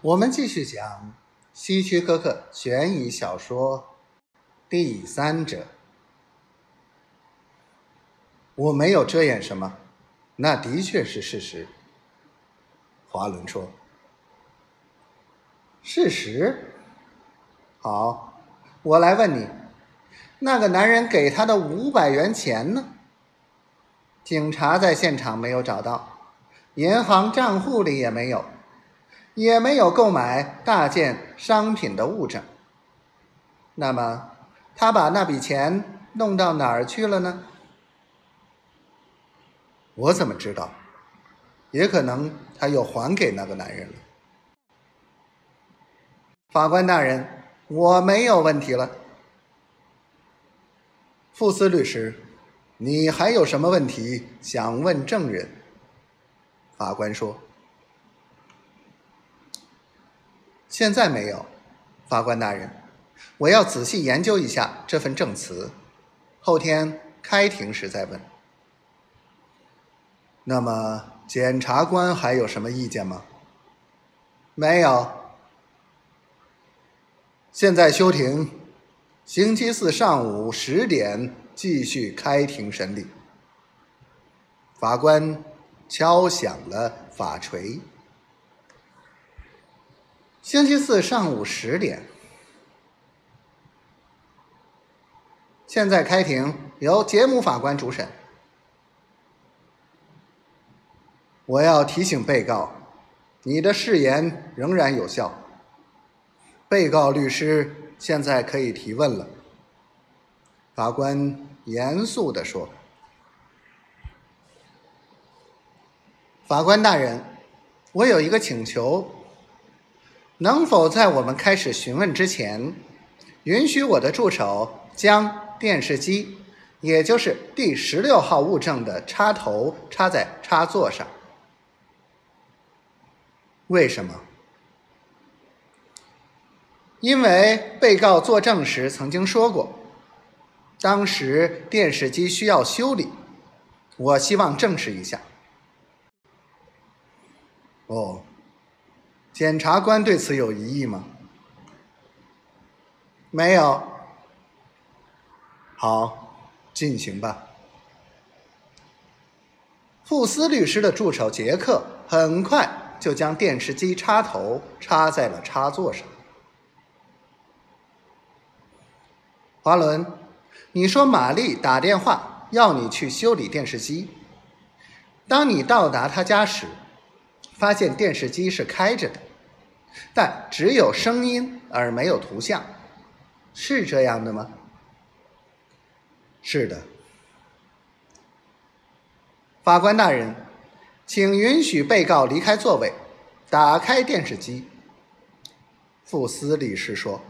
我们继续讲希区柯克悬疑小说《第三者》。我没有遮掩什么，那的确是事实。华伦说：“事实？好，我来问你，那个男人给他的五百元钱呢？警察在现场没有找到，银行账户里也没有。”也没有购买大件商品的物证。那么，他把那笔钱弄到哪儿去了呢？我怎么知道？也可能他又还给那个男人了。法官大人，我没有问题了。傅斯律师，你还有什么问题想问证人？法官说。现在没有，法官大人，我要仔细研究一下这份证词，后天开庭时再问。那么，检察官还有什么意见吗？没有。现在休庭，星期四上午十点继续开庭审理。法官敲响了法锤。星期四上午十点，现在开庭，由杰姆法官主审。我要提醒被告，你的誓言仍然有效。被告律师现在可以提问了。法官严肃地说：“法官大人，我有一个请求。”能否在我们开始询问之前，允许我的助手将电视机，也就是第十六号物证的插头插在插座上？为什么？因为被告作证时曾经说过，当时电视机需要修理，我希望证实一下。哦。检察官对此有异议吗？没有。好，进行吧。富斯律师的助手杰克很快就将电视机插头插在了插座上。华伦，你说玛丽打电话要你去修理电视机。当你到达他家时，发现电视机是开着的。但只有声音而没有图像，是这样的吗？是的。法官大人，请允许被告离开座位，打开电视机。富斯律师说：“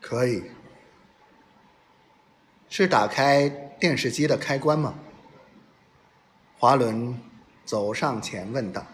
可以。”是打开电视机的开关吗？华伦走上前问道。